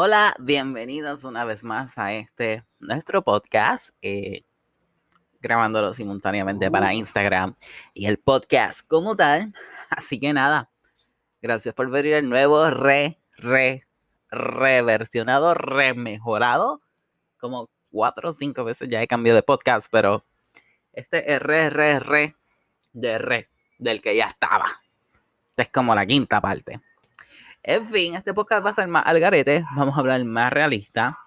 Hola, bienvenidos una vez más a este nuestro podcast, eh, grabándolo simultáneamente para Instagram y el podcast como tal. Así que nada, gracias por ver el nuevo re, re, reversionado, remejorado. Como cuatro o cinco veces ya he cambiado de podcast, pero este es re, re, re de re, del que ya estaba. Esta es como la quinta parte. En fin, este podcast va a ser más al garete. Vamos a hablar más realista.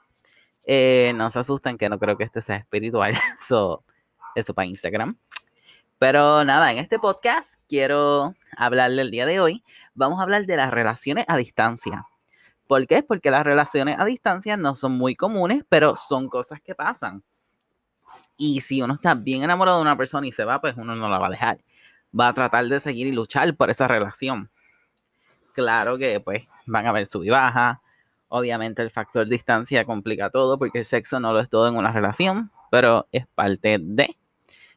Eh, no se asusten que no creo que este sea espiritual. Eso, eso para Instagram. Pero nada, en este podcast quiero hablarle el día de hoy. Vamos a hablar de las relaciones a distancia. ¿Por qué? Porque las relaciones a distancia no son muy comunes, pero son cosas que pasan. Y si uno está bien enamorado de una persona y se va, pues uno no la va a dejar. Va a tratar de seguir y luchar por esa relación claro que pues van a haber sub y baja. Obviamente el factor distancia complica todo porque el sexo no lo es todo en una relación, pero es parte de.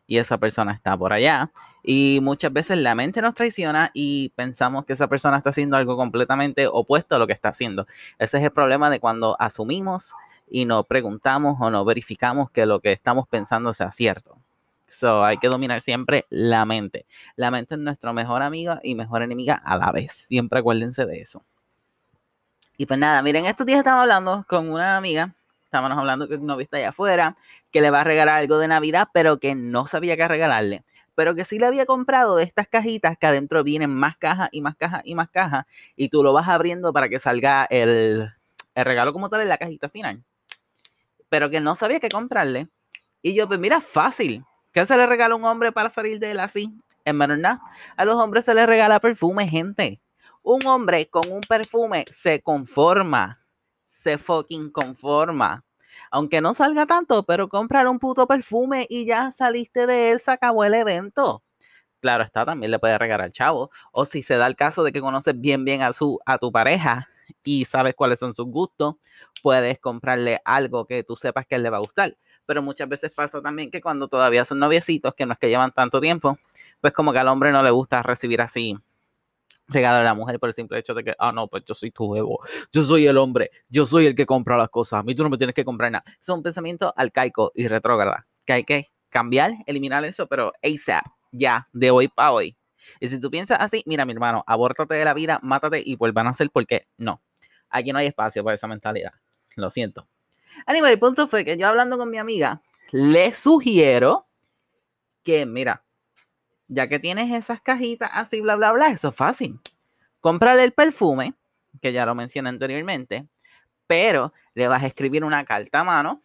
Y esa persona está por allá. Y muchas veces la mente nos traiciona y pensamos que esa persona está haciendo algo completamente opuesto a lo que está haciendo. Ese es el problema de cuando asumimos y no preguntamos o no verificamos que lo que estamos pensando sea cierto. So, hay que dominar siempre la mente. La mente es nuestra mejor amiga y mejor enemiga a la vez. Siempre acuérdense de eso. Y pues nada, miren, estos días estaba hablando con una amiga. Estábamos hablando que no vista allá afuera, que le va a regalar algo de Navidad, pero que no sabía qué regalarle. Pero que sí le había comprado de estas cajitas que adentro vienen más cajas y más cajas y más cajas. Y tú lo vas abriendo para que salga el, el regalo como tal en la cajita final. Pero que no sabía qué comprarle. Y yo, pues mira, fácil ¿Qué se le regala a un hombre para salir de él así? En verdad, a los hombres se les regala perfume, gente. Un hombre con un perfume se conforma. Se fucking conforma. Aunque no salga tanto, pero comprar un puto perfume y ya saliste de él, se acabó el evento. Claro está, también le puede regalar al chavo. O si se da el caso de que conoces bien bien a, su, a tu pareja y sabes cuáles son sus gustos, puedes comprarle algo que tú sepas que él le va a gustar pero muchas veces pasa también que cuando todavía son noviecitos, que no es que llevan tanto tiempo, pues como que al hombre no le gusta recibir así regalo a la mujer por el simple hecho de que, ah, no, pues yo soy tu huevo, yo soy el hombre, yo soy el que compra las cosas, a mí tú no me tienes que comprar nada. Es un pensamiento y retrógrada, que hay que cambiar, eliminar eso, pero ASAP, ya, de hoy para hoy. Y si tú piensas así, mira, mi hermano, abórtate de la vida, mátate y vuelvan a hacer porque no. Aquí no hay espacio para esa mentalidad. Lo siento. Anyway, el punto fue que yo hablando con mi amiga, le sugiero que, mira, ya que tienes esas cajitas así, bla, bla, bla, eso es fácil. Cómprale el perfume, que ya lo mencioné anteriormente, pero le vas a escribir una carta a mano,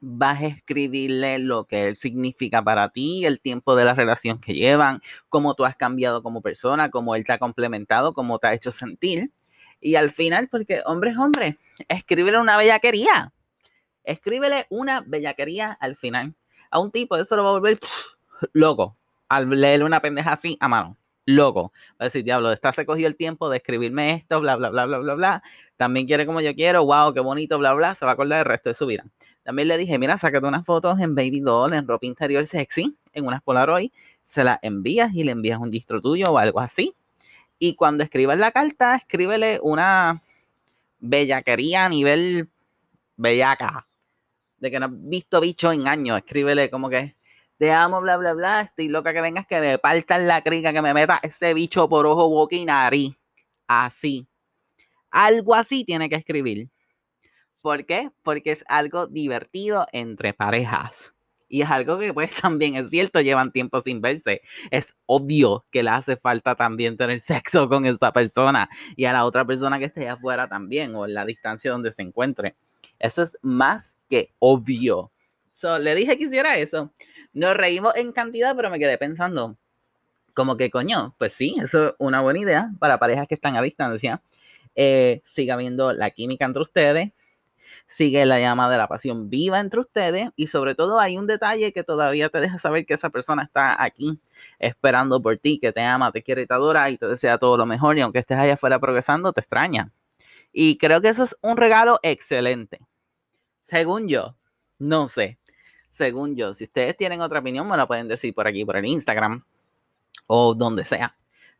vas a escribirle lo que él significa para ti, el tiempo de la relación que llevan, cómo tú has cambiado como persona, cómo él te ha complementado, cómo te ha hecho sentir. Y al final, porque hombre es hombre, escríbele una bellaquería escríbele una bellaquería al final. A un tipo, eso lo va a volver loco. Al leerle una pendeja así a mano. Loco. Va a decir, diablo, esta se cogió el tiempo de escribirme esto, bla, bla, bla, bla, bla, bla. También quiere como yo quiero. Wow, qué bonito, bla, bla. Se va a acordar del resto de su vida. También le dije, mira, sácate unas fotos en baby doll, en ropa interior sexy, en unas Polaroid. Se las envías y le envías un distro tuyo o algo así. Y cuando escribas la carta, escríbele una bellaquería a nivel bellaca de que no has visto bicho en años. Escríbele como que te amo, bla, bla, bla. Estoy loca que vengas, que me partan la crica, que me meta ese bicho por ojo, boca y nariz. Así. Algo así tiene que escribir. ¿Por qué? Porque es algo divertido entre parejas. Y es algo que pues también es cierto, llevan tiempo sin verse. Es obvio que le hace falta también tener sexo con esa persona y a la otra persona que esté afuera también o en la distancia donde se encuentre. Eso es más que obvio. So, le dije que hiciera eso. Nos reímos en cantidad, pero me quedé pensando, como que coño, pues sí, eso es una buena idea para parejas que están a distancia. Eh, siga viendo la química entre ustedes, sigue la llama de la pasión viva entre ustedes y sobre todo hay un detalle que todavía te deja saber que esa persona está aquí esperando por ti, que te ama, te quiere y te adora y te desea todo lo mejor y aunque estés allá afuera progresando, te extraña. Y creo que eso es un regalo excelente. Según yo, no sé. Según yo, si ustedes tienen otra opinión, me la pueden decir por aquí, por el Instagram o donde sea.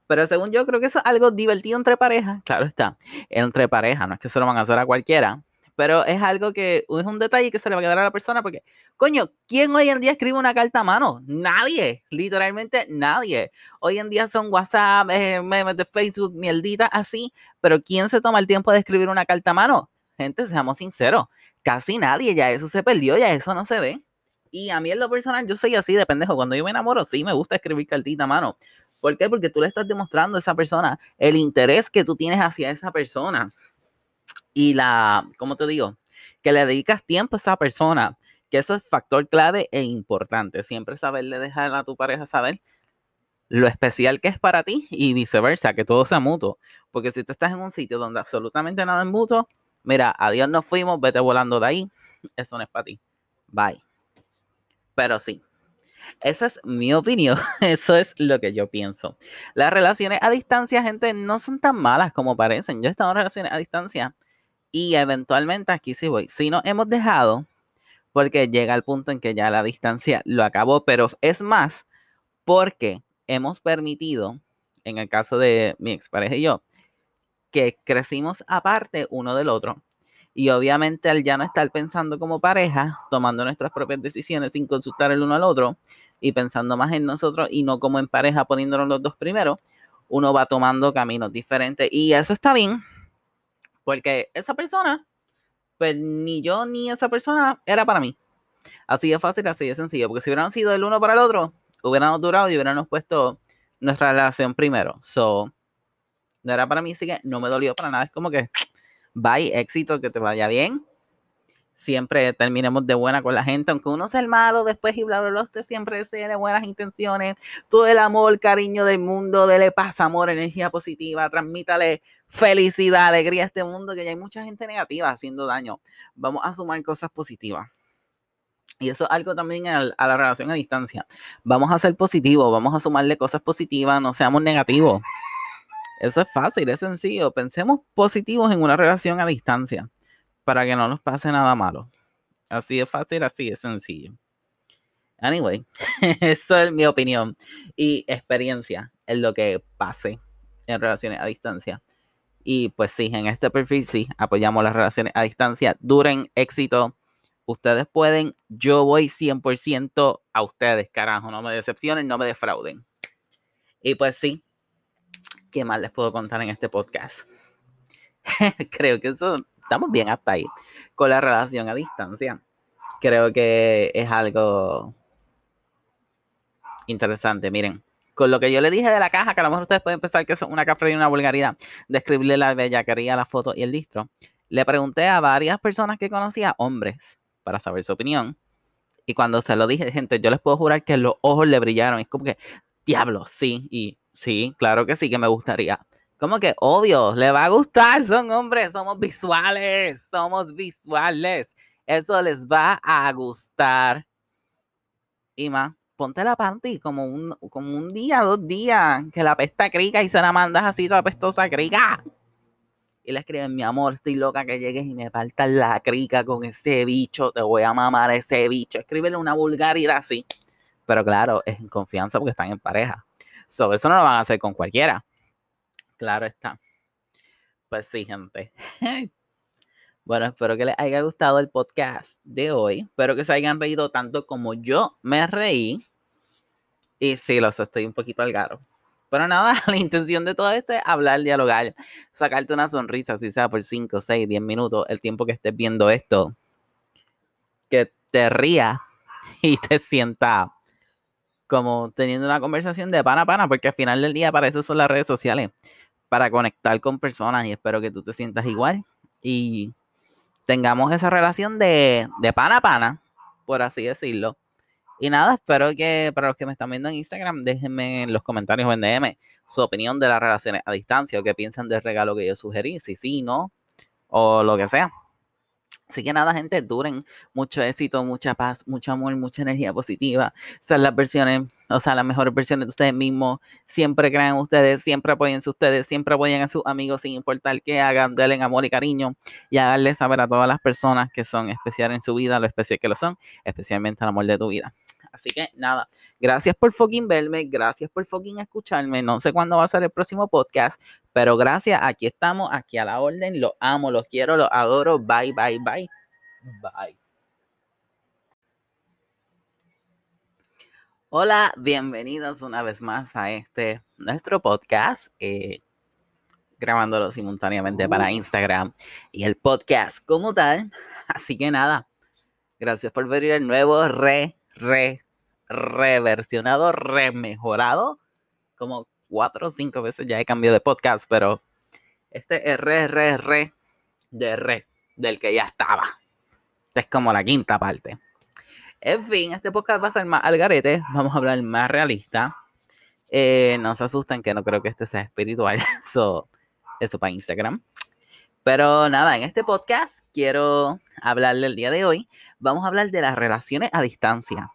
Pero según yo, creo que eso es algo divertido entre parejas. Claro está, entre parejas, no es que se lo van a hacer a cualquiera. Pero es algo que es un detalle que se le va a quedar a la persona porque, coño, ¿quién hoy en día escribe una carta a mano? Nadie, literalmente nadie. Hoy en día son WhatsApp, eh, memes de Facebook, mierdita, así. Pero ¿quién se toma el tiempo de escribir una carta a mano? Gente, seamos sinceros, casi nadie, ya eso se perdió, ya eso no se ve. Y a mí en lo personal, yo soy así de pendejo. Cuando yo me enamoro, sí me gusta escribir cartita a mano. ¿Por qué? Porque tú le estás demostrando a esa persona el interés que tú tienes hacia esa persona. Y la, ¿cómo te digo? Que le dedicas tiempo a esa persona. Que eso es factor clave e importante. Siempre saberle dejar a tu pareja saber lo especial que es para ti y viceversa, que todo sea mutuo. Porque si tú estás en un sitio donde absolutamente nada es mutuo, mira, adiós nos fuimos, vete volando de ahí. Eso no es para ti. Bye. Pero sí, esa es mi opinión. Eso es lo que yo pienso. Las relaciones a distancia, gente, no son tan malas como parecen. Yo he estado en relaciones a distancia y eventualmente aquí sí voy. Si nos hemos dejado, porque llega el punto en que ya la distancia lo acabó, pero es más porque hemos permitido, en el caso de mi expareja y yo, que crecimos aparte uno del otro. Y obviamente al ya no estar pensando como pareja, tomando nuestras propias decisiones sin consultar el uno al otro y pensando más en nosotros y no como en pareja poniéndonos los dos primero, uno va tomando caminos diferentes. Y eso está bien, porque esa persona, pues ni yo ni esa persona era para mí. Así de fácil, así de sencillo, porque si hubieran sido el uno para el otro, hubiéramos durado y hubiéramos puesto nuestra relación primero. So, no era para mí, así que no me dolió para nada. Es como que, bye, éxito, que te vaya bien. Siempre terminemos de buena con la gente, aunque uno sea el malo después y bla, bla, bla, usted siempre tiene buenas intenciones, todo el amor, cariño del mundo, dele paz, amor, energía positiva, transmítale felicidad, alegría a este mundo, que ya hay mucha gente negativa haciendo daño. Vamos a sumar cosas positivas. Y eso es algo también a, la relación a distancia. Vamos a ser positivos, vamos a sumarle cosas positivas, no seamos negativos. Eso es fácil, es sencillo. Pensemos positivos en una relación a distancia para que no nos pase nada malo. Así es fácil, así es sencillo. Anyway, eso es mi opinión y experiencia en lo que pase en relaciones a distancia. Y pues sí, en este perfil sí, apoyamos las relaciones a distancia. Duren éxito. Ustedes pueden, yo voy 100% a ustedes, carajo. No me decepcionen, no me defrauden. Y pues sí, ¿qué más les puedo contar en este podcast? Creo que eso, estamos bien hasta ahí. Con la relación a distancia. Creo que es algo interesante. Miren, con lo que yo le dije de la caja, que a lo mejor ustedes pueden pensar que es una cafre y una vulgaridad, describirle la bellaquería, la foto y el distro, le pregunté a varias personas que conocía, hombres, para saber su opinión. Y cuando se lo dije, gente, yo les puedo jurar que los ojos le brillaron. Es como que, diablo, sí, y sí, claro que sí, que me gustaría. Como que, obvio, le va a gustar, son hombres, somos visuales, somos visuales. Eso les va a gustar. Y más, ponte la panty como un, como un día, dos días, que la pesta crica y se la mandas así toda pestosa crica. Y le escriben, mi amor, estoy loca que llegues y me partas la crica con ese bicho, te voy a mamar ese bicho. Escríbele una vulgaridad así. Pero claro, es en confianza porque están en pareja. So, eso no lo van a hacer con cualquiera. Claro está. Pues sí, gente. Bueno, espero que les haya gustado el podcast de hoy. Espero que se hayan reído tanto como yo me reí. Y sí, los estoy un poquito al garo. Pero nada, la intención de todo esto es hablar, dialogar, sacarte una sonrisa, si sea por 5, 6, 10 minutos, el tiempo que estés viendo esto. Que te rías y te sienta como teniendo una conversación de pana a pana, porque al final del día para eso son las redes sociales, para conectar con personas y espero que tú te sientas igual. Y tengamos esa relación de, de pana a pana, por así decirlo. Y nada, espero que para los que me están viendo en Instagram, déjenme en los comentarios o en DM su opinión de las relaciones a distancia o qué piensan del regalo que yo sugerí, si sí, no, o lo que sea. Así que nada, gente, duren mucho éxito, mucha paz, mucho amor, mucha energía positiva. Sean las versiones, o sea, las mejores versiones de ustedes mismos. Siempre crean ustedes, siempre apoyense ustedes, siempre apoyen a sus amigos sin importar qué hagan, denle amor y cariño y haganle saber a todas las personas que son especiales en su vida, lo especial que lo son, especialmente al amor de tu vida. Así que nada, gracias por fucking verme, gracias por fucking escucharme. No sé cuándo va a ser el próximo podcast, pero gracias, aquí estamos, aquí a la orden. Los amo, los quiero, los adoro. Bye, bye, bye. Bye. Hola, bienvenidos una vez más a este nuestro podcast, eh, grabándolo simultáneamente para Instagram y el podcast como tal. Así que nada, gracias por ver el nuevo re, re, reversionado, remejorado. Como cuatro o cinco veces ya he cambiado de podcast, pero este es re, re, re de re, del que ya estaba. Esta es como la quinta parte. En fin, este podcast va a ser más al garete. Vamos a hablar más realista. Eh, no se asusten que no creo que este sea espiritual. Eso, eso para Instagram. Pero nada, en este podcast quiero hablarle el día de hoy. Vamos a hablar de las relaciones a distancia.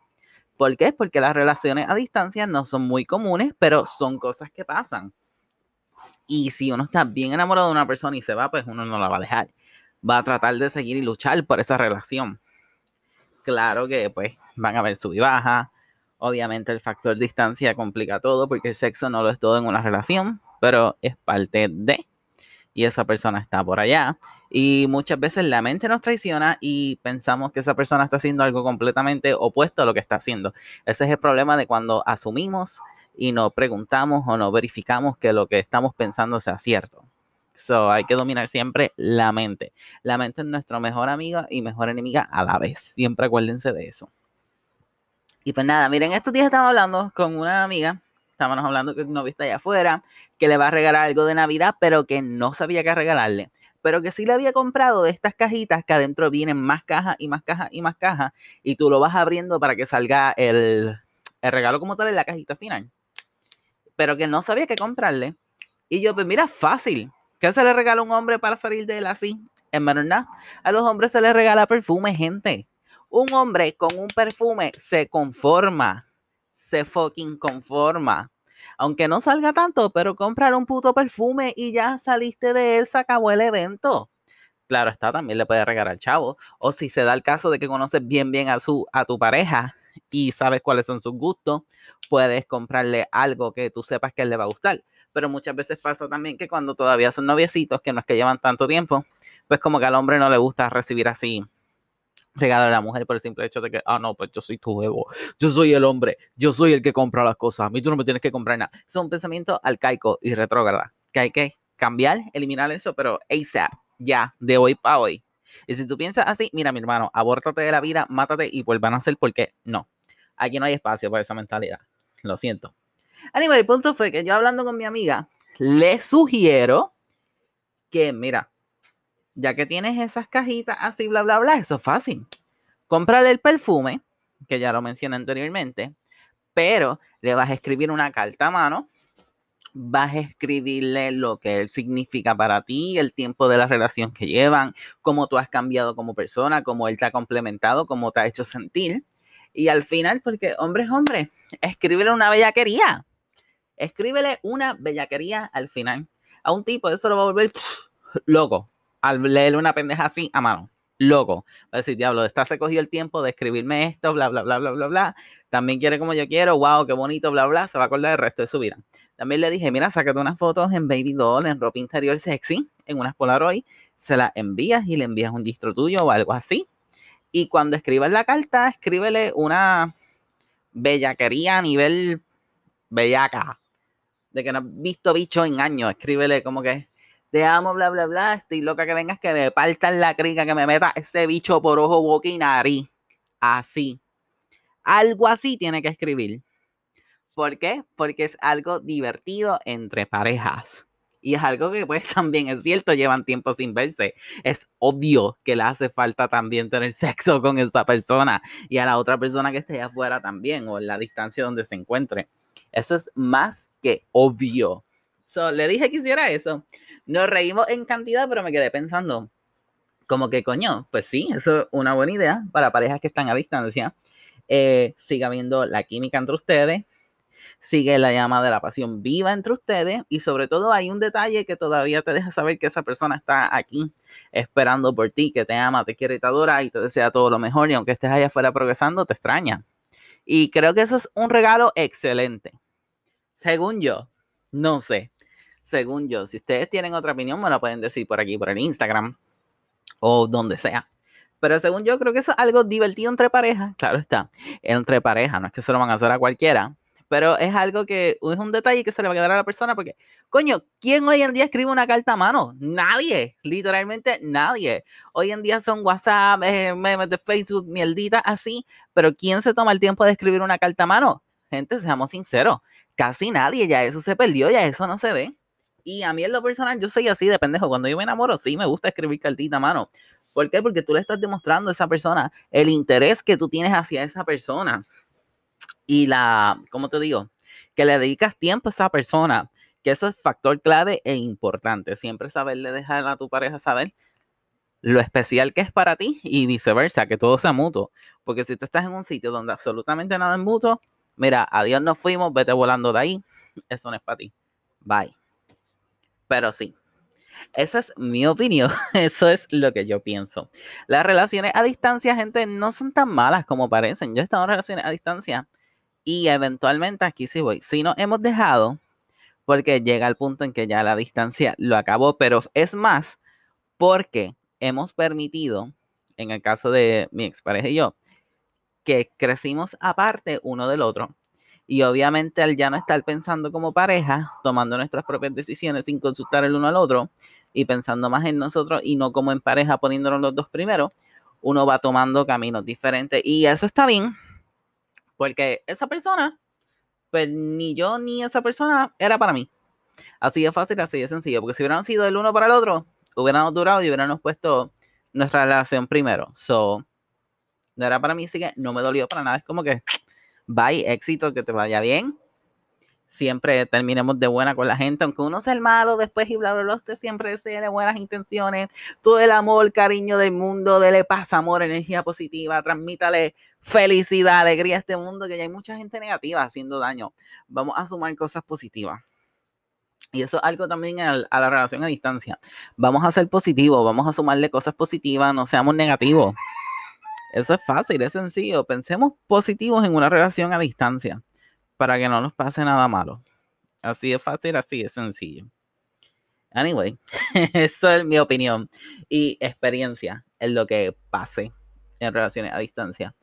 ¿Por qué? Porque las relaciones a distancia no son muy comunes, pero son cosas que pasan. Y si uno está bien enamorado de una persona y se va, pues uno no la va a dejar. Va a tratar de seguir y luchar por esa relación claro que pues van a haber sub y baja. Obviamente el factor distancia complica todo porque el sexo no lo es todo en una relación, pero es parte de. Y esa persona está por allá. Y muchas veces la mente nos traiciona y pensamos que esa persona está haciendo algo completamente opuesto a lo que está haciendo. Ese es el problema de cuando asumimos y no preguntamos o no verificamos que lo que estamos pensando sea cierto. So, hay que dominar siempre la mente. La mente es nuestra mejor amiga y mejor enemiga a la vez. Siempre acuérdense de eso. Y pues nada, miren, estos días estaba hablando con una amiga. Estábamos hablando que no viste allá afuera, que le va a regalar algo de Navidad, pero que no sabía qué regalarle. Pero que sí le había comprado de estas cajitas que adentro vienen más cajas y más cajas y más cajas. Y tú lo vas abriendo para que salga el, el regalo como tal en la cajita final. Pero que no sabía qué comprarle. Y yo, pues mira, fácil ¿Qué se le regala a un hombre para salir de él así? En verdad, a los hombres se les regala perfume, gente. Un hombre con un perfume se conforma. Se fucking conforma. Aunque no salga tanto, pero comprar un puto perfume y ya saliste de él, se acabó el evento. Claro está, también le puede regalar al chavo. O si se da el caso de que conoces bien bien a, su, a tu pareja y sabes cuáles son sus gustos, puedes comprarle algo que tú sepas que él le va a gustar pero muchas veces pasa también que cuando todavía son noviecitos, que no es que llevan tanto tiempo, pues como que al hombre no le gusta recibir así regalo a la mujer por el simple hecho de que, ah, no, pues yo soy tu huevo, yo soy el hombre, yo soy el que compra las cosas, a mí tú no me tienes que comprar nada. Es un pensamiento arcaico y retrógrada, que hay que cambiar, eliminar eso, pero ASAP, ya, de hoy para hoy. Y si tú piensas así, mira, mi hermano, abórtate de la vida, mátate y vuelvan a hacer porque no. Aquí no hay espacio para esa mentalidad. Lo siento. Anyway, el punto fue que yo hablando con mi amiga, le sugiero que, mira, ya que tienes esas cajitas así, bla, bla, bla, eso es fácil. Cómprale el perfume, que ya lo mencioné anteriormente, pero le vas a escribir una carta a mano, vas a escribirle lo que él significa para ti, el tiempo de la relación que llevan, cómo tú has cambiado como persona, cómo él te ha complementado, cómo te ha hecho sentir. Y al final, porque hombre es hombre, escríbele una bellaquería. Escríbele una bellaquería al final. A un tipo, eso lo va a volver loco. Al leerle una pendeja así a mano. Loco. Va a decir, diablo, esta se cogió el tiempo de escribirme esto, bla, bla, bla, bla, bla, bla. También quiere como yo quiero. Wow, qué bonito, bla, bla. Se va a acordar del resto de su vida. También le dije, mira, sácate unas fotos en Baby Doll, en ropa interior sexy, en unas Polaroid. Se las envías y le envías un distro tuyo o algo así y cuando escribas la carta, escríbele una bellaquería a nivel bellaca. De que no has visto bicho en años. Escríbele como que te amo, bla, bla, bla. Estoy loca que vengas, que me partan la crica, que me meta ese bicho por ojo, boca y nariz. Así. Algo así tiene que escribir. ¿Por qué? Porque es algo divertido entre parejas. Y es algo que pues también es cierto, llevan tiempo sin verse. Es obvio que le hace falta también tener sexo con esa persona y a la otra persona que esté afuera también o en la distancia donde se encuentre. Eso es más que obvio. So, le dije que hiciera eso. Nos reímos en cantidad, pero me quedé pensando, como que coño, pues sí, eso es una buena idea para parejas que están a distancia. Eh, siga viendo la química entre ustedes, sigue la llama de la pasión viva entre ustedes y sobre todo hay un detalle que todavía te deja saber que esa persona está aquí esperando por ti, que te ama, te quiere y te adora y te desea todo lo mejor y aunque estés allá afuera progresando, te extraña. Y creo que eso es un regalo excelente. Según yo, no sé. Según yo, si ustedes tienen otra opinión, me la pueden decir por aquí, por el Instagram o donde sea. Pero según yo, creo que eso es algo divertido entre parejas. Claro está, entre parejas, no es que se lo van a hacer a cualquiera. Pero es algo que es un detalle que se le va a quedar a la persona porque, coño, ¿quién hoy en día escribe una carta a mano? Nadie, literalmente nadie. Hoy en día son WhatsApp, eh, memes de Facebook, mierdita así. Pero ¿quién se toma el tiempo de escribir una carta a mano? Gente, seamos sinceros, casi nadie, ya eso se perdió, ya eso no se ve. Y a mí en lo personal, yo soy así de pendejo. Cuando yo me enamoro, sí me gusta escribir cartita mano. ¿Por qué? Porque tú le estás demostrando a esa persona el interés que tú tienes hacia esa persona. Y la, ¿cómo te digo? Que le dedicas tiempo a esa persona. Que eso es factor clave e importante. Siempre saberle dejar a tu pareja saber lo especial que es para ti y viceversa, que todo sea mutuo. Porque si tú estás en un sitio donde absolutamente nada es mutuo, mira, adiós nos fuimos, vete volando de ahí. Eso no es para ti. Bye. Pero sí, esa es mi opinión, eso es lo que yo pienso. Las relaciones a distancia, gente, no son tan malas como parecen. Yo he estado en relaciones a distancia y eventualmente aquí sí voy. Si nos hemos dejado, porque llega el punto en que ya la distancia lo acabó, pero es más, porque hemos permitido, en el caso de mi expareja y yo, que crecimos aparte uno del otro y obviamente al ya no estar pensando como pareja, tomando nuestras propias decisiones sin consultar el uno al otro y pensando más en nosotros y no como en pareja poniéndonos los dos primero, uno va tomando caminos diferentes. Y eso está bien, porque esa persona, pues ni yo ni esa persona era para mí. Así de fácil, así de sencillo, porque si hubieran sido el uno para el otro, hubiéramos durado y hubiéramos puesto nuestra relación primero. So, no era para mí, así que no me dolió para nada. Es como que Bye, éxito, que te vaya bien. Siempre terminemos de buena con la gente, aunque uno sea el malo después y bla, bla, usted siempre tiene buenas intenciones, todo el amor, cariño del mundo, dele paz, amor, energía positiva, transmítale felicidad, alegría a este mundo, que ya hay mucha gente negativa haciendo daño. Vamos a sumar cosas positivas. Y eso es algo también a, la relación a distancia. Vamos a ser positivos, vamos a sumarle cosas positivas, no seamos negativos. Eso es fácil, es sencillo. Pensemos positivos en una relación a distancia para que no nos pase nada malo. Así es fácil, así es sencillo. Anyway, eso es mi opinión y experiencia en lo que pase en relaciones a distancia.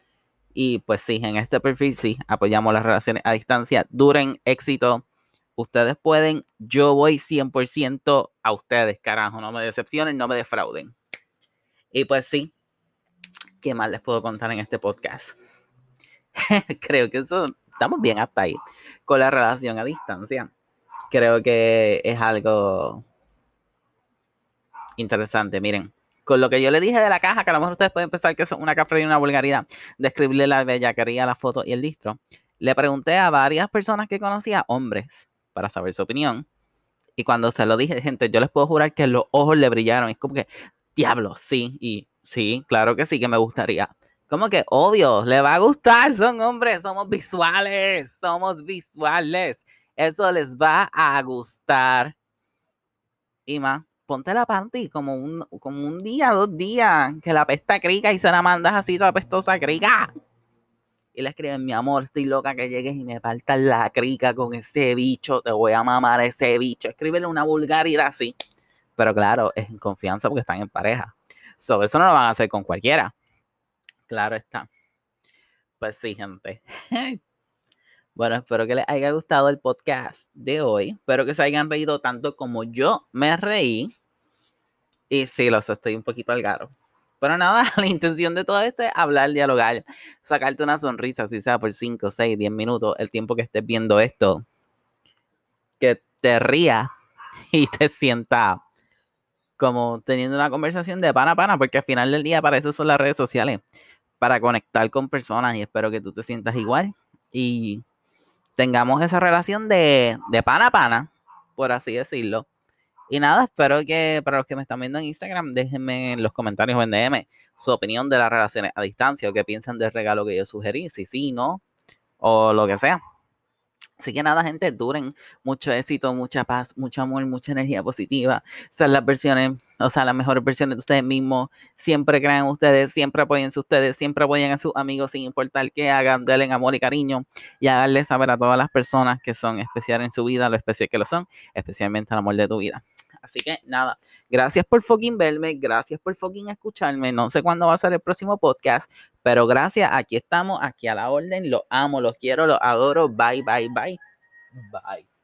Y pues sí, en este perfil sí, apoyamos las relaciones a distancia. Duren éxito. Ustedes pueden, yo voy 100% a ustedes, carajo. No me decepcionen, no me defrauden. Y pues sí, ¿qué más les puedo contar en este podcast? Creo que eso, estamos bien hasta ahí. Con la relación a distancia. Creo que es algo interesante. Miren, con lo que yo le dije de la caja, que a lo mejor ustedes pueden pensar que es una cafre y una vulgaridad, describirle la bellaquería, la foto y el distro. Le pregunté a varias personas que conocía, hombres, para saber su opinión. Y cuando se lo dije, gente, yo les puedo jurar que los ojos le brillaron. Es como que, diablo, sí. Y Sí, claro que sí que me gustaría. Como que obvio, le va a gustar, son hombres, somos visuales, somos visuales. Eso les va a gustar. Y más, ponte la panty como un, como un día, dos días, que la pesta crica y se la mandas así toda pestosa crica. Y le escriben, mi amor, estoy loca que llegues y me falta la crica con ese bicho, te voy a mamar ese bicho. Escríbele una vulgaridad así. Pero claro, es en confianza porque están en pareja. So, eso no lo van a hacer con cualquiera. Claro está. Pues sí, gente. bueno, espero que les haya gustado el podcast de hoy. Espero que se hayan reído tanto como yo me reí. Y sí, los estoy un poquito al garo. Pero nada, la intención de todo esto es hablar, dialogar, sacarte una sonrisa, si sea por 5, 6, 10 minutos, el tiempo que estés viendo esto. Que te ría y te sienta como teniendo una conversación de pana a pana, porque al final del día para eso son las redes sociales, para conectar con personas y espero que tú te sientas igual y tengamos esa relación de, de pana a pana, por así decirlo. Y nada, espero que para los que me están viendo en Instagram, déjenme en los comentarios o en DM su opinión de las relaciones a distancia o qué piensan del regalo que yo sugerí, si sí, no, o lo que sea. Así que nada, gente, duren mucho éxito, mucha paz, mucho amor, mucha energía positiva. Sean las versiones o sea, las mejores versiones de ustedes mismos. Siempre crean ustedes, siempre apoyen a ustedes, siempre apoyen a sus amigos sin importar qué hagan, denle amor y cariño y haganle saber a todas las personas que son especiales en su vida, lo especial que lo son, especialmente el amor de tu vida. Así que nada, gracias por fucking verme, gracias por fucking escucharme. No sé cuándo va a ser el próximo podcast, pero gracias, aquí estamos, aquí a la orden. Los amo, los quiero, los adoro. Bye, bye, bye. Bye.